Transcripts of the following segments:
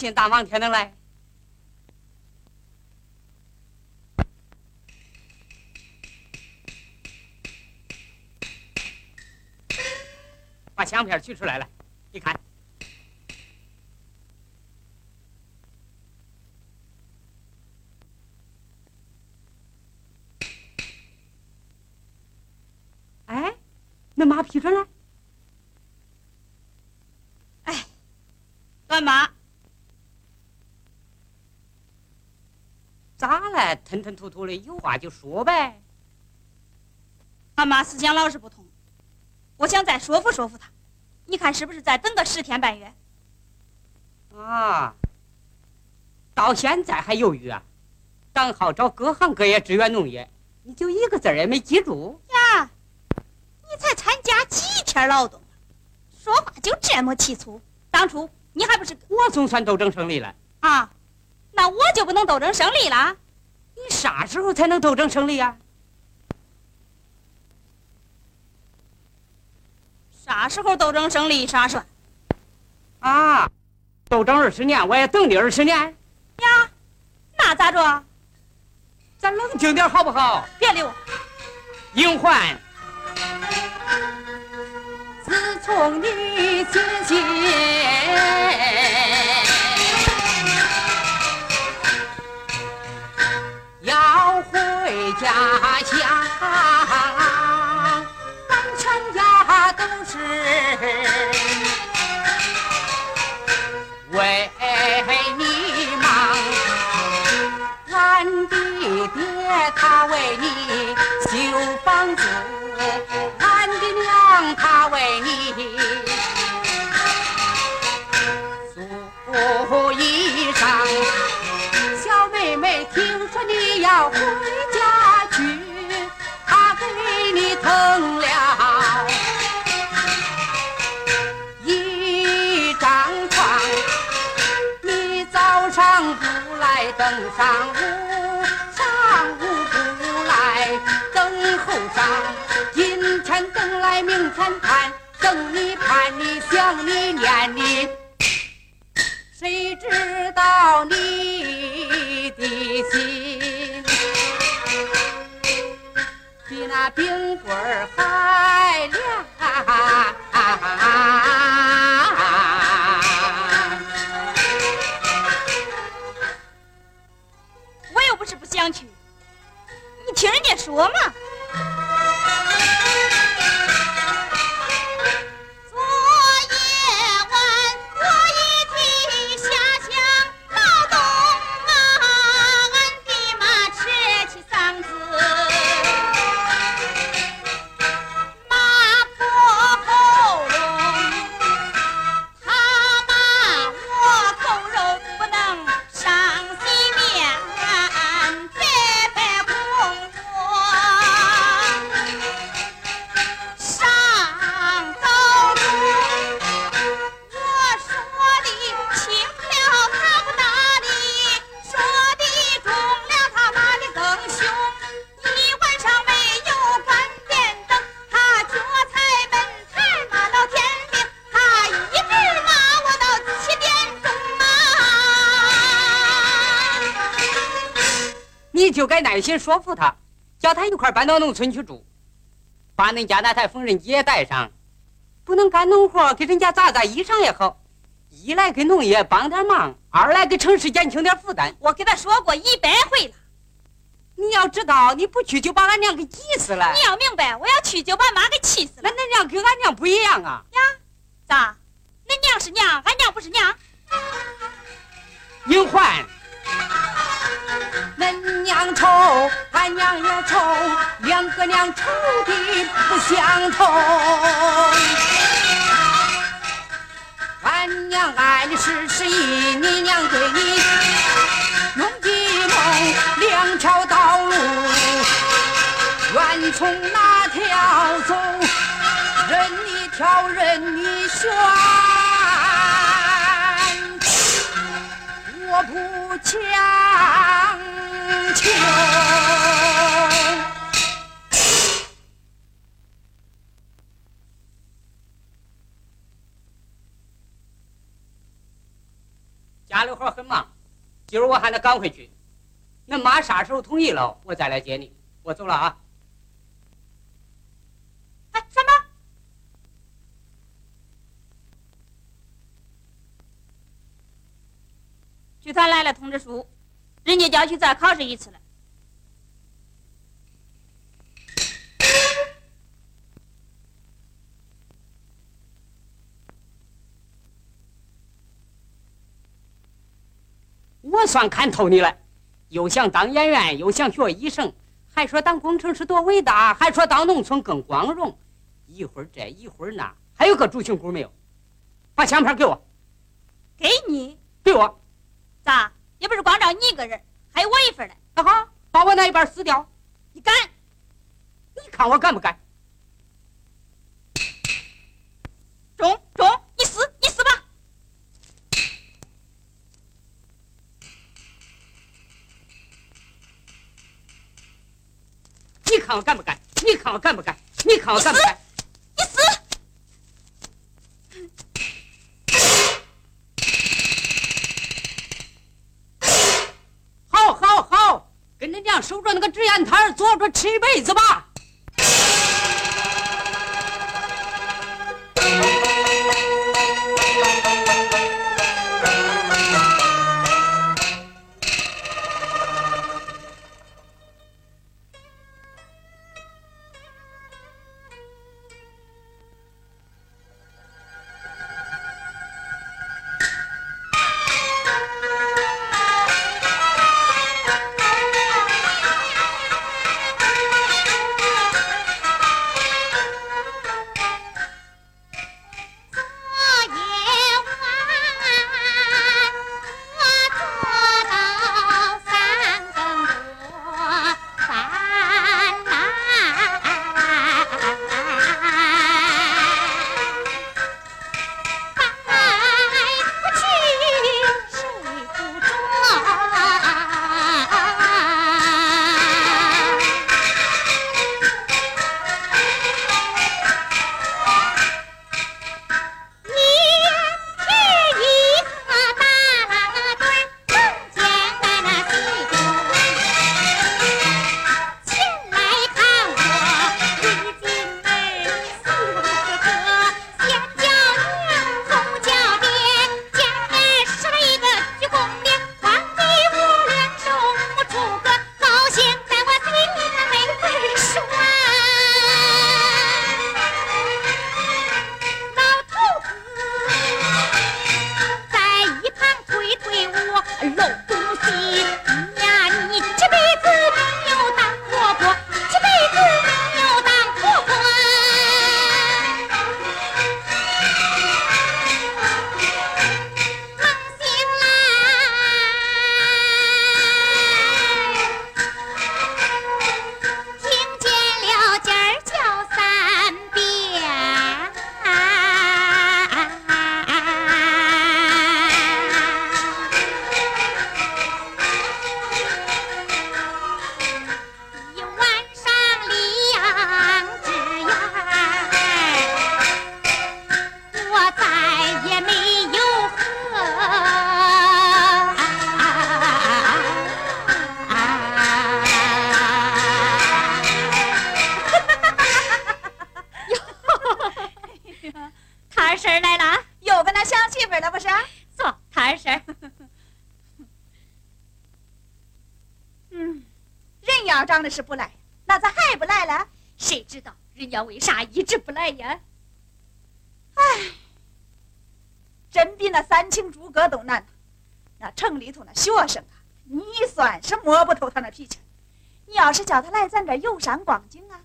信？大王天能来？把相片取出来了，你看。哎，那马批准了？哎，干嘛？咋了？吞吞吐吐的，有话就说呗。俺妈思想老是不同。我想再说服说服他，你看是不是再等个十天半月？啊，到现在还犹豫啊？党号找各行各业支援农业，你就一个字也没记住呀？你才参加几天劳动，说话就这么气粗？当初你还不是我总算斗争胜利了啊？那我就不能斗争胜利了？你啥时候才能斗争胜利啊？啥时候斗争胜利啥时候？啊，斗争二十年，我也等你二十年。呀，那咋着？咱冷静点好不好？别理我。英焕，自从你自己子，俺的娘她为你做衣裳。小妹妹，听说你要回家去，她给你腾了一张床，你早上。不来等上午，今天等来明天盼，等你盼你想你念你，谁知道你的心比那冰棍儿还凉。我又不是不想去，你听人家说嘛。耐心说服他，叫他一块搬到农村去住，把恁家那台缝纫机也带上，不能干农活，给人家扎扎衣裳也好。一来给农业帮点忙，二来给城市减轻点负担。我给他说过一百回了。你要知道，你不去就把俺娘给急死了。你要明白，我要去就把妈给气死了。那恁娘跟俺娘不一样啊。呀，咋？恁娘是娘，俺娘不是娘。英焕。俺娘愁，俺娘也愁，两个娘愁的不相同。俺娘爱的是十一，你娘对你用计谋，两条道路，愿从哪条走，任你挑，任你选。我不强家里活很忙，今儿我还得赶回去。恁妈啥时候同意了，我再来接你。我走了啊。哎，什么？剧团来了通知书，人家叫去再考试一次了。我算看透你了，又想当演员，又想学医生，还说当工程师多伟大，还说当农村更光荣。一会儿这一会儿那，还有个主心骨没有？把相片给我。给你？给我？咋？也不是光照你一个人，还有我一份呢。那好，把我那一半撕掉。你敢？你看我敢不敢？中中，看我干不干？你看我干不干？你看我干不干？你死！好，好，好，跟你娘守着那个纸烟摊坐着吃一辈子吧。是不来，那咋还不来了？谁知道人家为啥一直不来呀？哎，真比那三清诸葛都难。那城里头那学生啊，你算是摸不透他那脾气。你要是叫他来咱这游山逛景啊，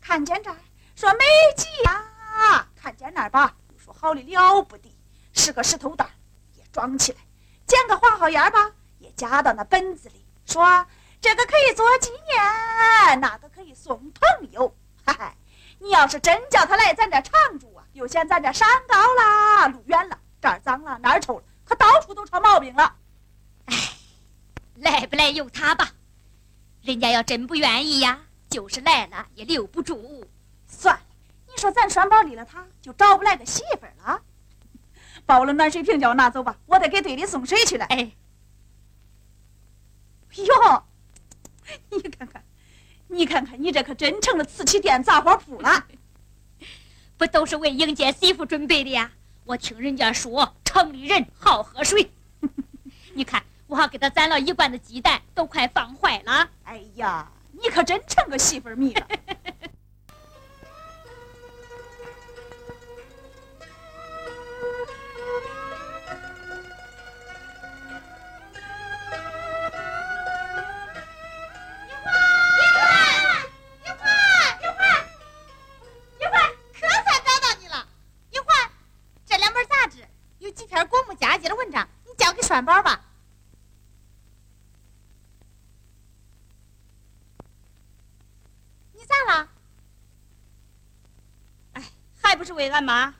看见这儿说美极啊，看见那儿吧说好的了不得，是个石头蛋也装起来，捡个花好烟吧也夹到那本子里说。这个可以做纪念，那个可以送朋友。嗨嗨，你要是真叫他来咱这常住啊，又嫌咱这山高啦，路远了，这儿脏了，那儿臭了，可到处都成毛病了。哎，来不来由他吧。人家要真不愿意呀，就是来了也留不住。算了，你说咱栓宝离了他，就找不来个媳妇儿了。包了暖水瓶，叫我拿走吧，我得给队里送水去了。哎，哟，你看看，你这可真成了瓷器店杂货铺了。不都是为迎接媳妇准备的呀？我听人家说城里人好喝水，你看我还给他攒了一罐子鸡蛋，都快放坏了。哎呀，你可真成个媳妇迷了。干嘛？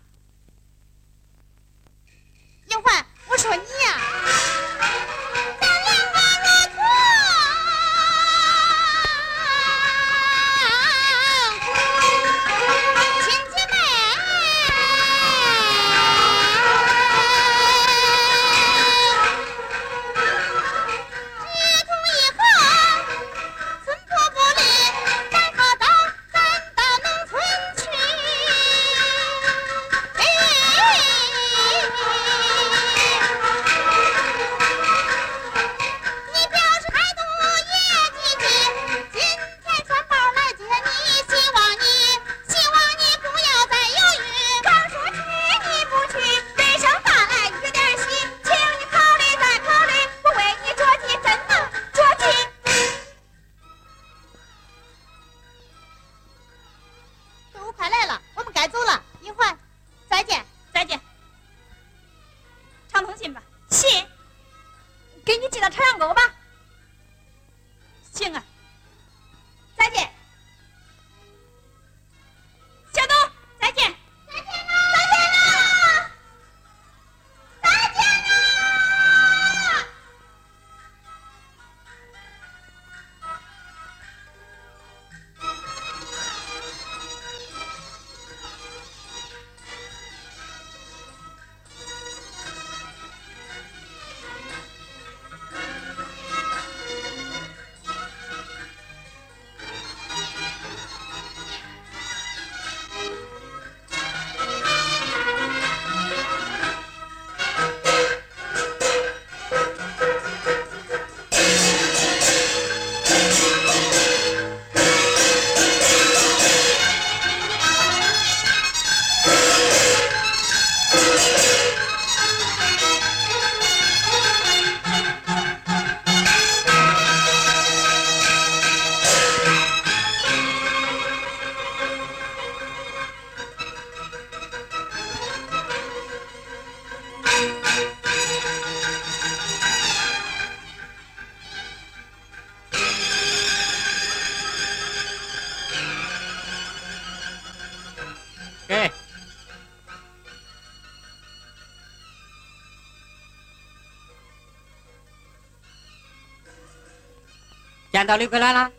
见到李回来了，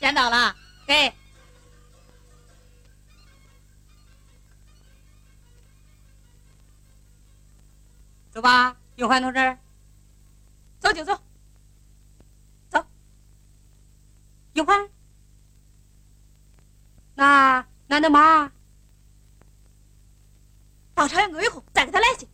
见到了，给。走吧，永欢同志。走就走，走。永欢，那那恁妈？到朝阳沟以后再给他来信。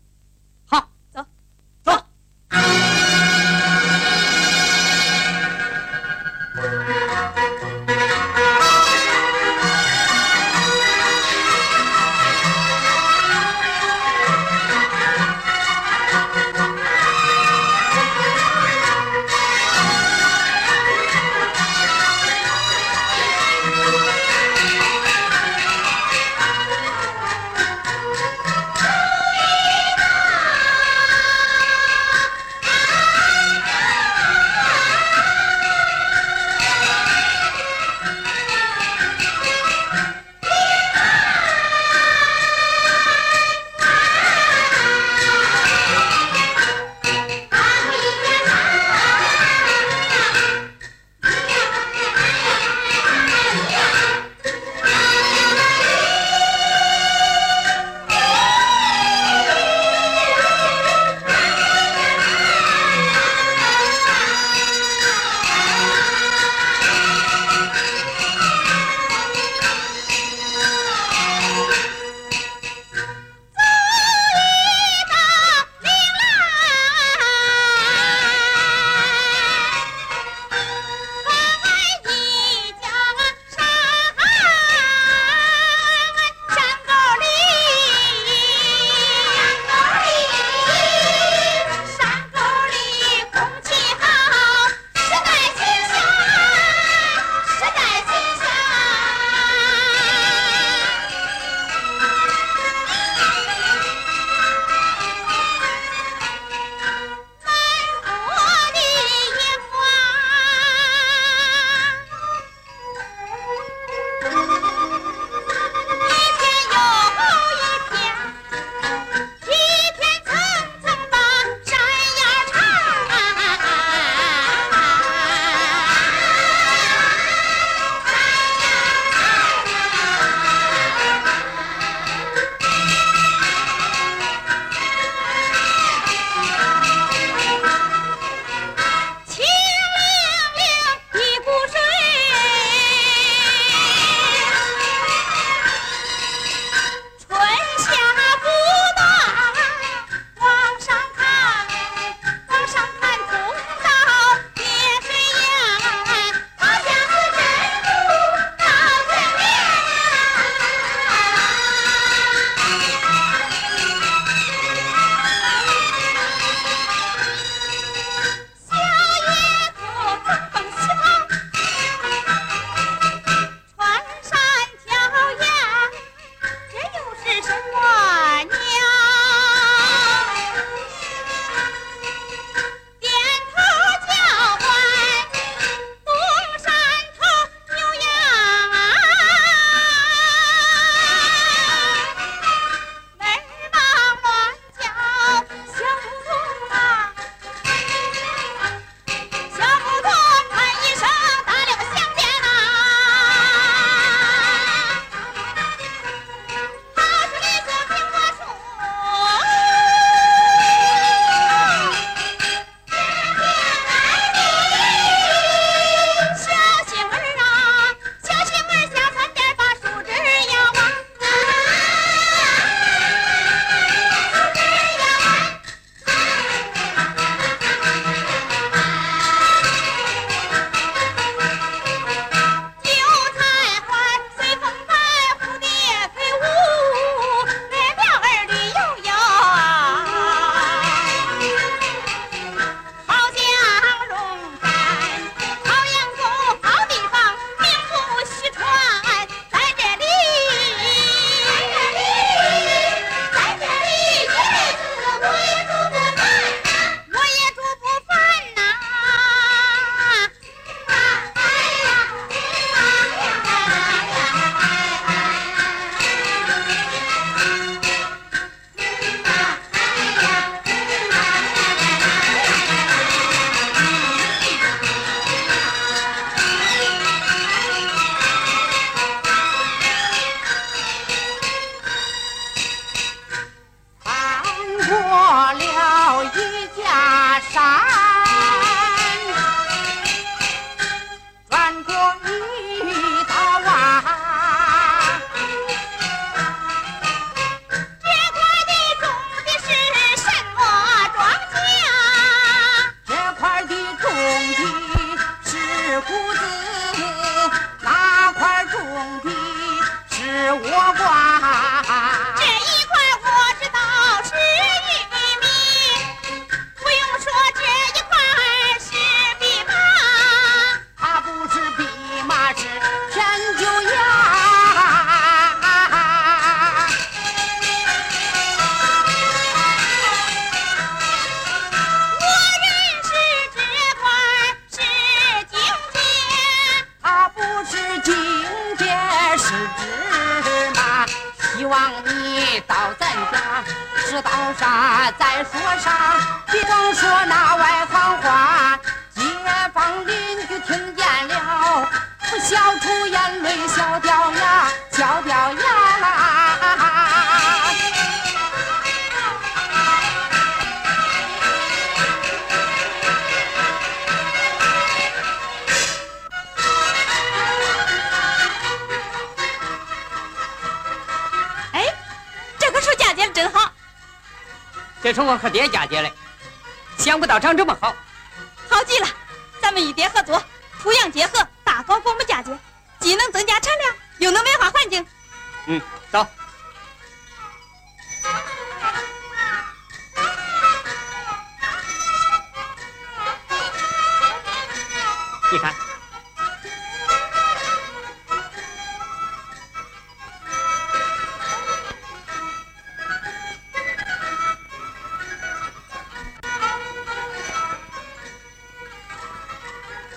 唱这么好。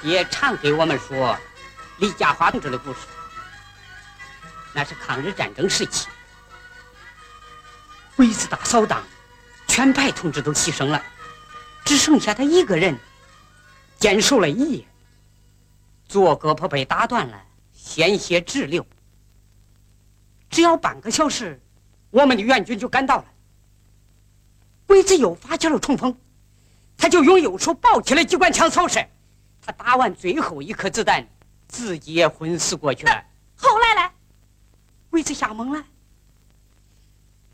也常给我们说李家华同志的故事。那是抗日战争时期，鬼子大扫荡，全排同志都牺牲了，只剩下他一个人坚守了一夜。左胳膊被打断了，鲜血直流。只要半个小时，我们的援军就赶到了。鬼子又发起了冲锋，他就用右手抱起了机关枪扫射。他打完最后一颗子弹，自己也昏死过去了。后来呢？鬼子吓懵了，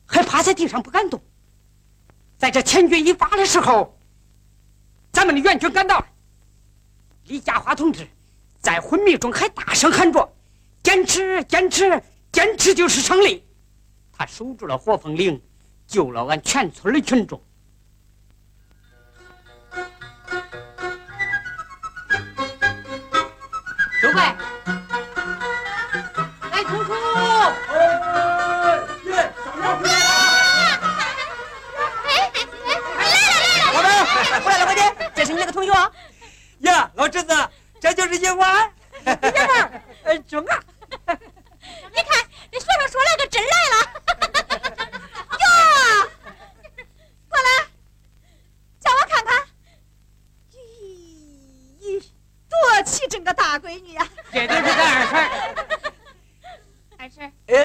还趴在地上不敢动。在这千钧一发的时候，咱们的援军赶到了。李家华同志在昏迷中还大声喊着：“坚持，坚持，坚持就是胜利！”他守住了火凤岭，救了俺全村的群众。呀，老侄子，这就是叶万。爷们 儿，哎，中啊！你看，这学生说来个真来了。气整个大闺女呀！这都是咱二婶。二婶，哟，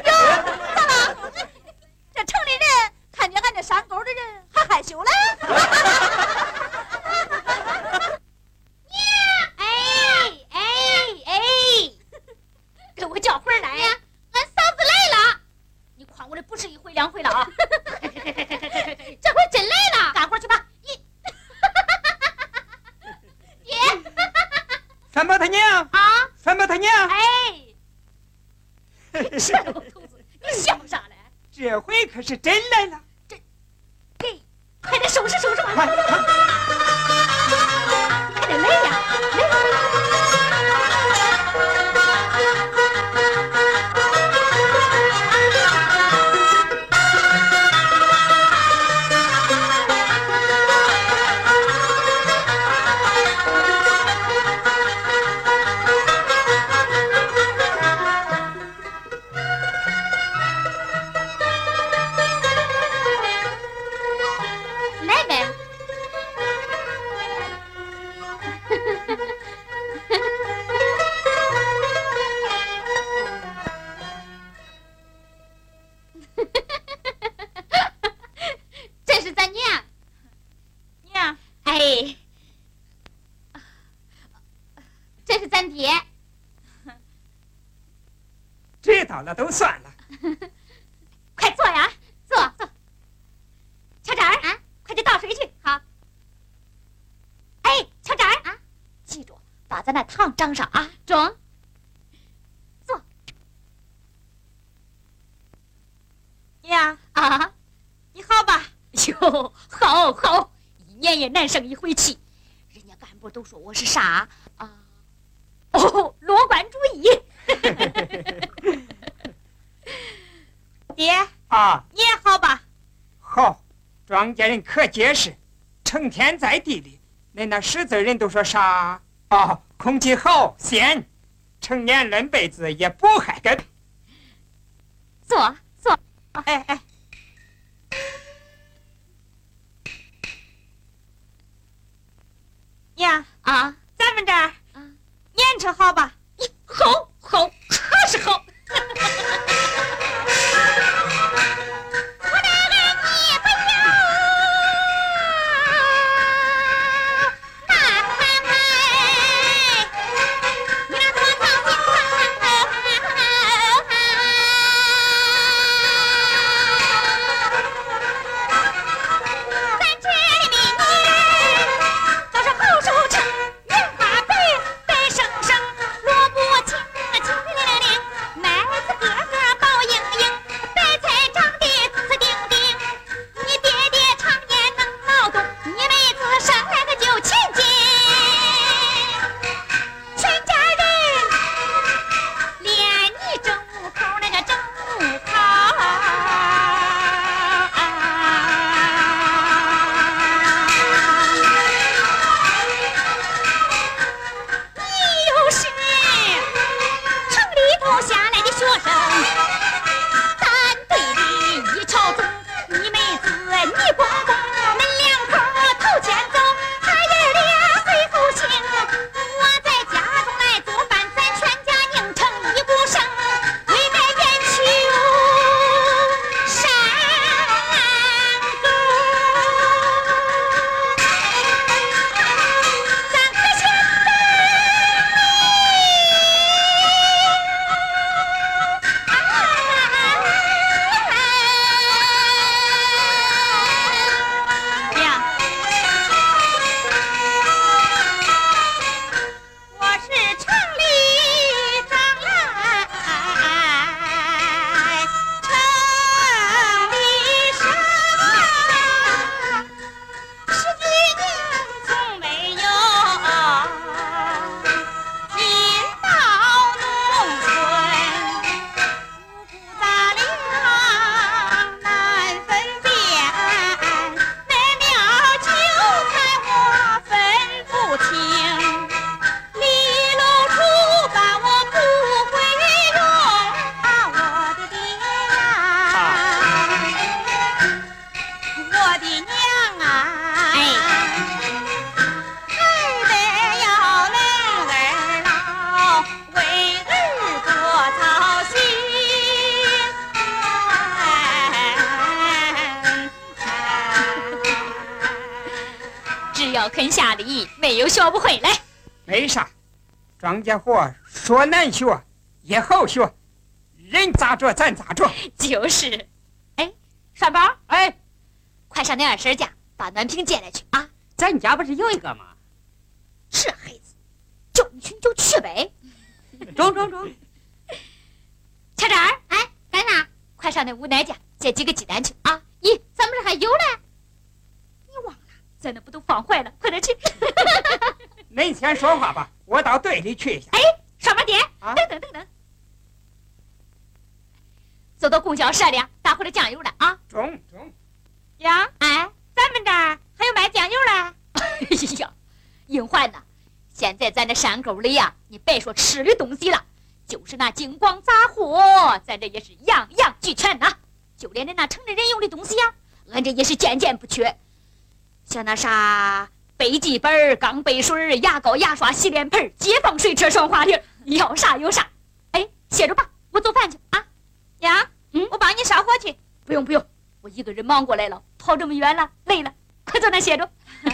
哟，好好，一年也难生一回气。人家干部都说我是啥啊？哦，乐观主义。爹啊，你也好吧？好，庄稼人可结实，成天在地里。恁那识字人都说啥？啊，空气好，鲜，成年论辈子也不害根。坐坐。哎哎，呀，啊，咱们这儿啊，年车好吧？好，好，可是好。学不会来。没啥，庄稼活说难学也好学，人咋着咱咋着。就是，哎，栓宝，哎，快上那二婶家把暖瓶借来去啊！咱家不是有一个吗？这孩子，叫你去你就去呗。中中中，巧珍 儿，哎，干啥？快上那吴奶家借几个鸡蛋去啊！咦，咱们这还有嘞？你忘了？咱那不都放坏了？快点去！恁先说话吧，我到队里去一下。哎，上班点，啊等等等等，走到供销社里啊，打回来酱油了啊！中中，呀，哎，咱们这儿还有卖酱油嘞？哎呀，英焕呐，现在咱这山沟里呀、你别说吃的东西了，就是那精光杂货，咱这也是样样俱全呐。就连那那城里人用的东西呀、俺这也是件件不缺。像那啥笔记本、钢杯水、牙膏、牙刷、洗脸盆、解放水车、双滑梯，要啥有啥。哎，歇着吧，我做饭去啊。娘，嗯我帮你烧火去。不用不用，我一个人忙过来了，跑这么远了，累了，快坐那歇着。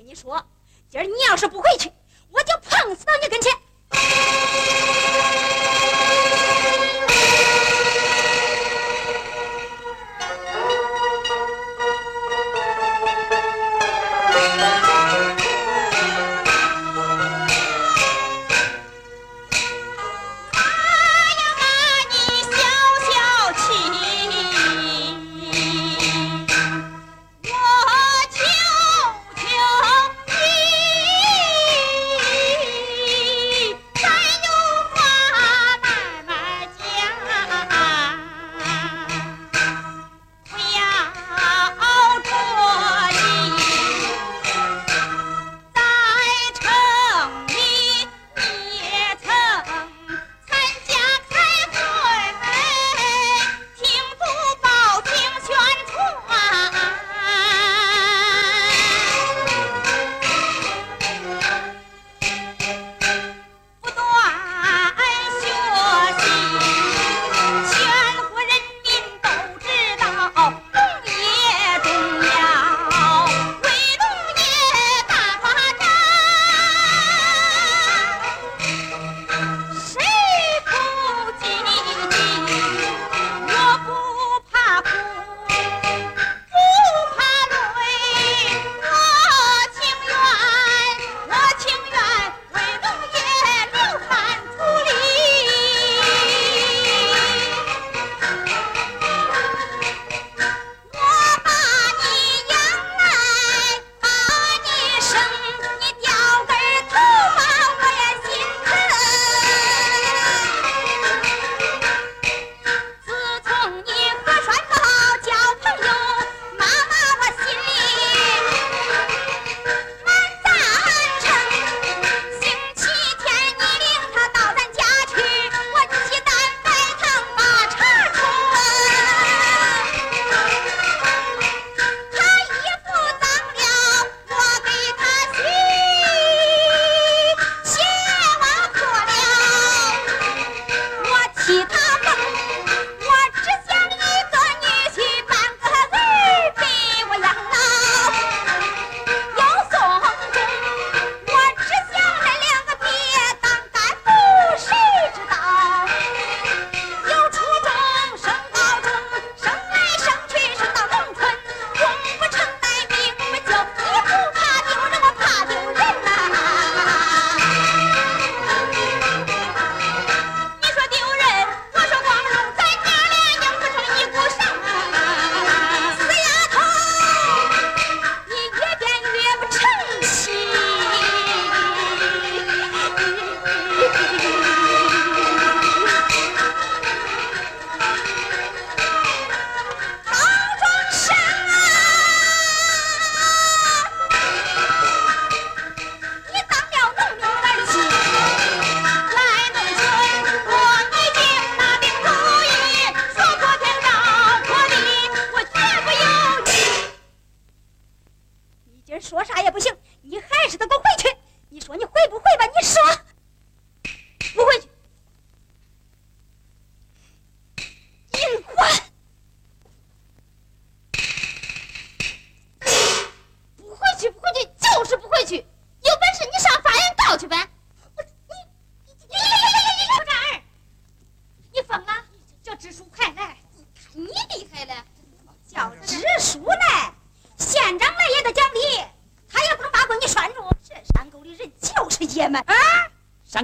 跟你说今儿你要是不回去我就碰死到你跟前。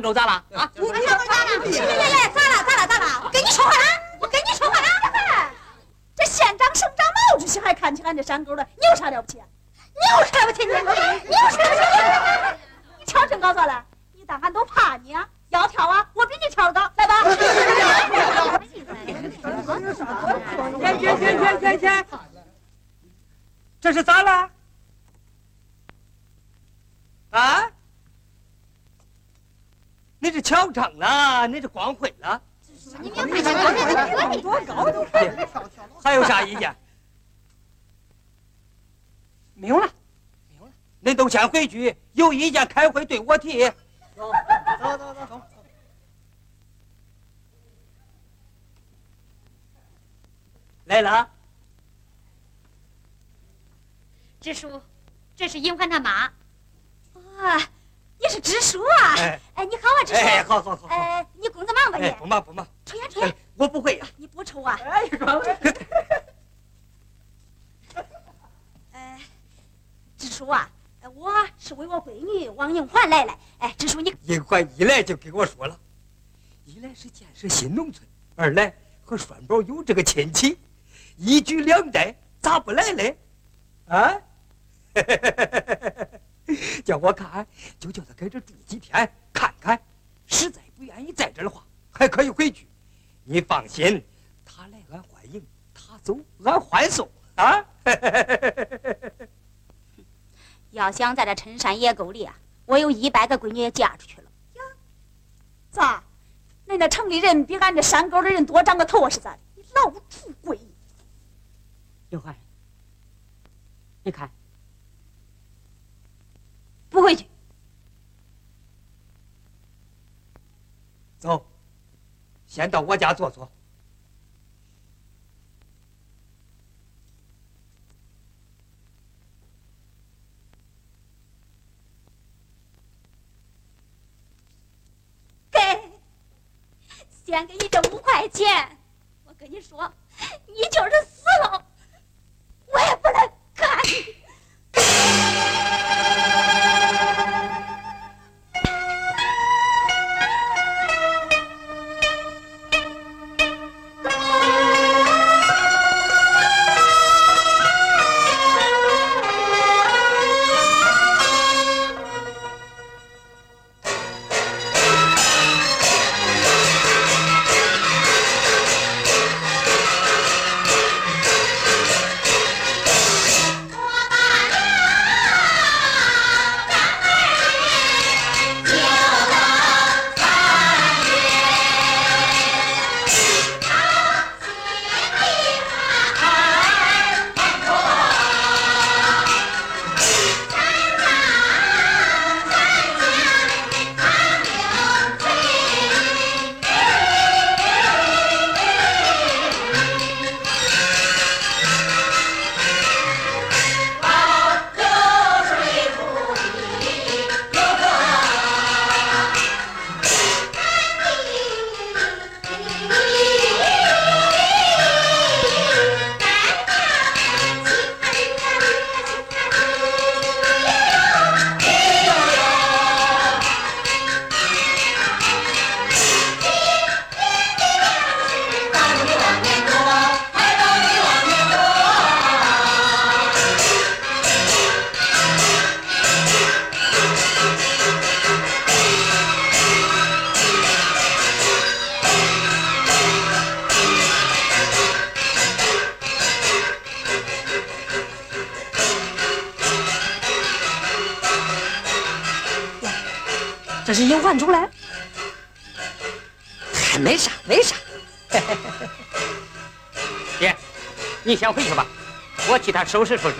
都咋了啊？谁谁谁谁？咋了咋了咋了？我跟你说话了，我跟你说话了，这县长省长毛主席还看起俺这山沟了，你有啥了不起？恁都先回去，有意见开会对我提。走走走走走。来了，支书，这是银环他妈。啊，你是支书啊？哎哎，你好啊，支书。哎，好好好好。哎，你工作忙吧哎，你？不忙不忙。抽烟抽烟哎，，我不会呀。你不抽啊？哎，光哎，支书啊，哎我是为我闺女王银环来了。哎，支书你银环一来就给我说了，一来是建设新农村，二来和栓宝有这个亲戚，一举两得，咋不来嘞？啊？叫我看，就叫他搁这住几天，看看。实在不愿意在这的话，还可以回去。你放心，他来俺欢迎，他走俺欢送啊！要想在这深山野沟里啊，我有一百个闺女也嫁出去了。呀，咋？恁那城里人比俺这山沟的人多长个头啊？是咋的？你老出轨！刘环，你看，不回去。走，先到我家坐坐。给，先给你这五块钱。我跟你说，你就是死了，我也不能干你。先回去吧，我替他收拾收拾。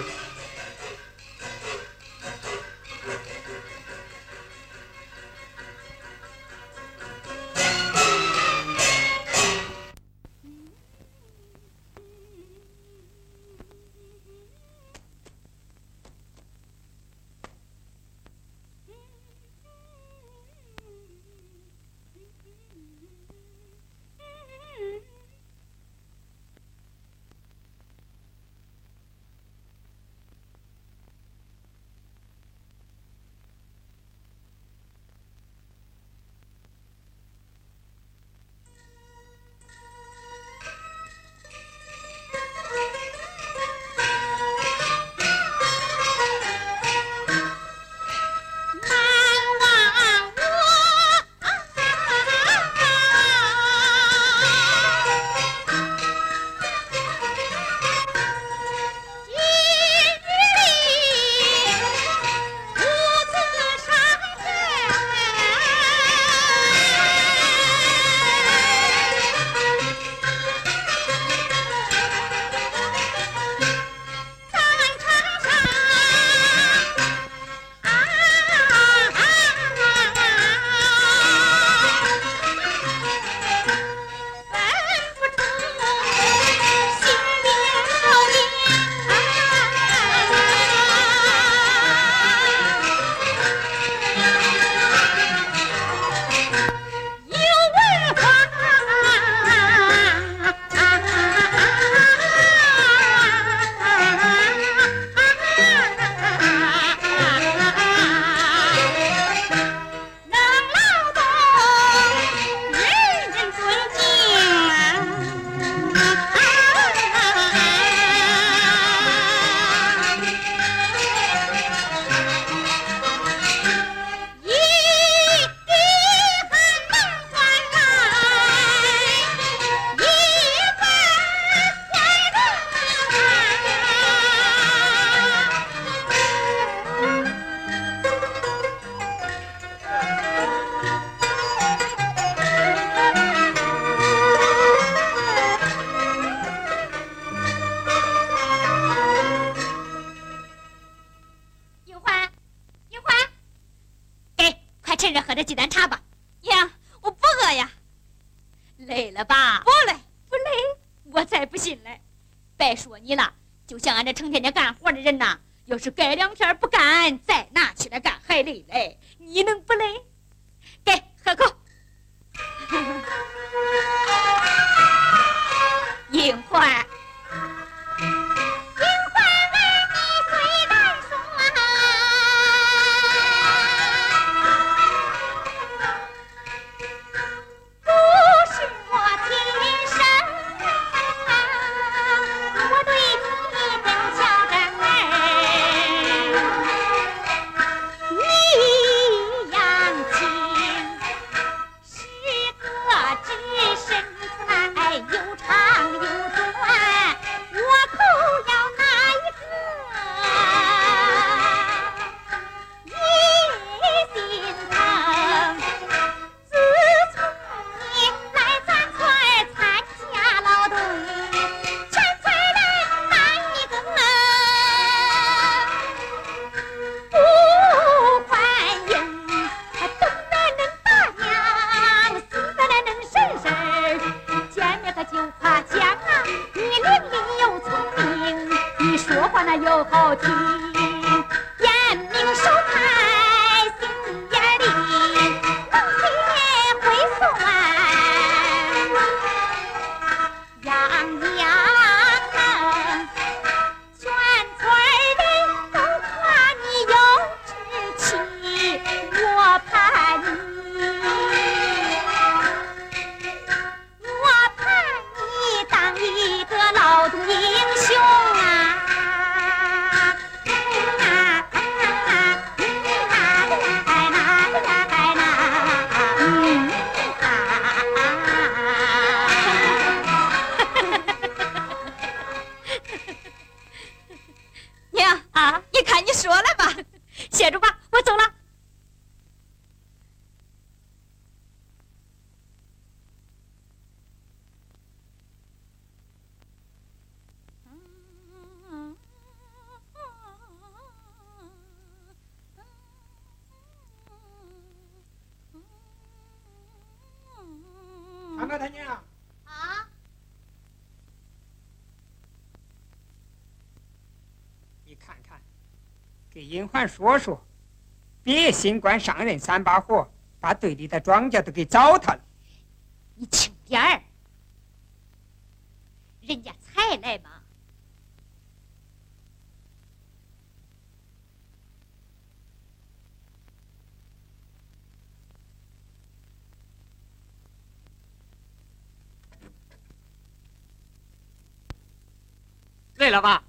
好听银环说说，别新官上任三把火，把队里的庄稼都给糟蹋了。你轻点儿，人家才来嘛。累了吧？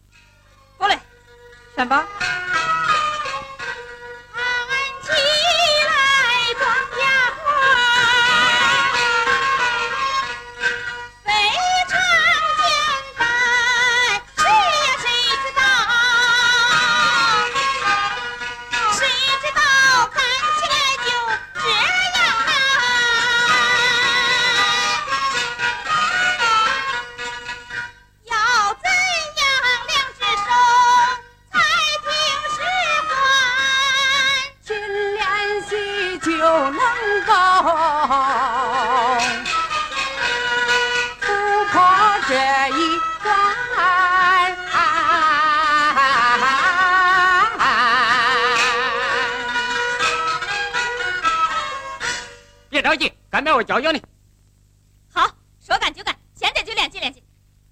不累，选吧。我教教你。好，说干就干，现在就练习练习。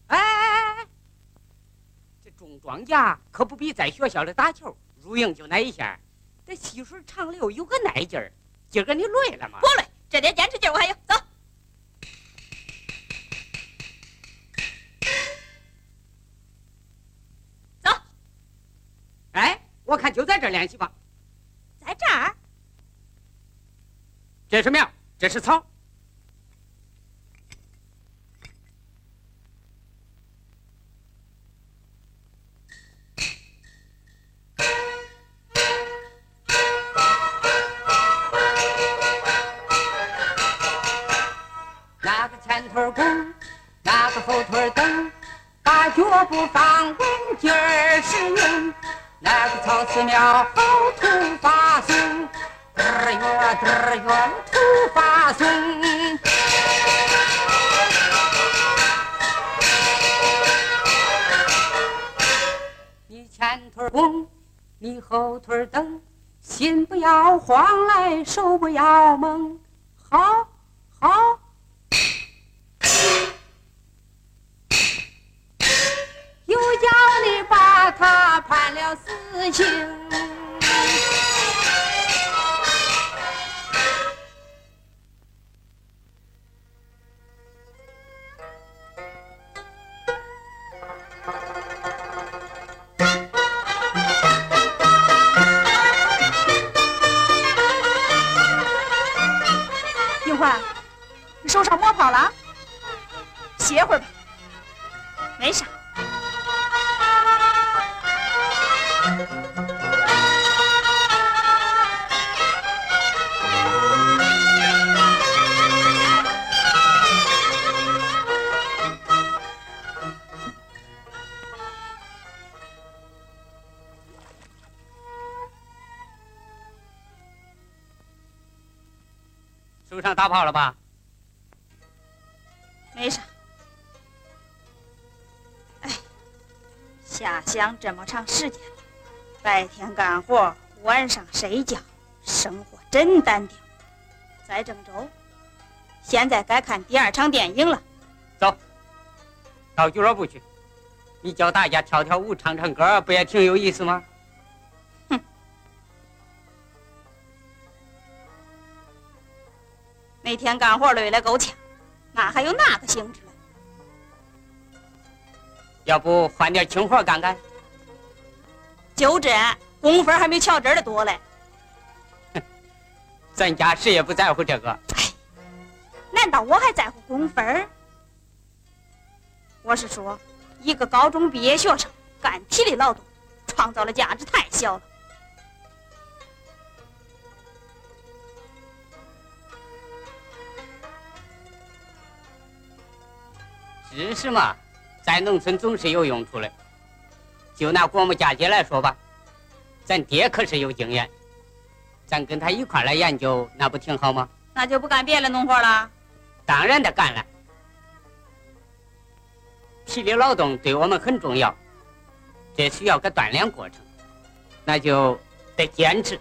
哎哎哎哎，这种庄稼可不比在学校里打球，入营就那一下，这细水长流有个耐劲儿。今儿个你累了吗？不累，这点坚持劲我还有。走，走。哎，我看就在这儿练习吧。在这儿？这是苗，这是草。那个前腿弓，那个后腿蹬，把脚步放稳劲儿使用。那个草寺庙后土发松，嘚儿越嘚儿越土发松。你前腿弓，你后腿蹬，心不要慌来，手不要猛，好，好。事情。了吧？没啥。哎，下乡这么长时间了，白天干活，晚上睡觉，生活真单调。在郑州，现在该看第二场电影了。走到俱乐部去，你教大家跳跳舞、唱唱歌，不也挺有意思吗？每天干活累得够呛，哪还有那个兴致了？要不换点轻活干干？就这工分还没乔真的多嘞。咱家谁也不在乎这个。难道我还在乎工分儿？我是说，一个高中毕业学生干体力劳动，创造的价值太小了。知识嘛，在农村总是有用处的。就拿国木嫁接来说吧，咱爹可是有经验，咱跟他一块来研究，那不挺好吗？那就不干别的农活了。当然得干了。体力劳动对我们很重要，这需要个锻炼过程，那就得坚持。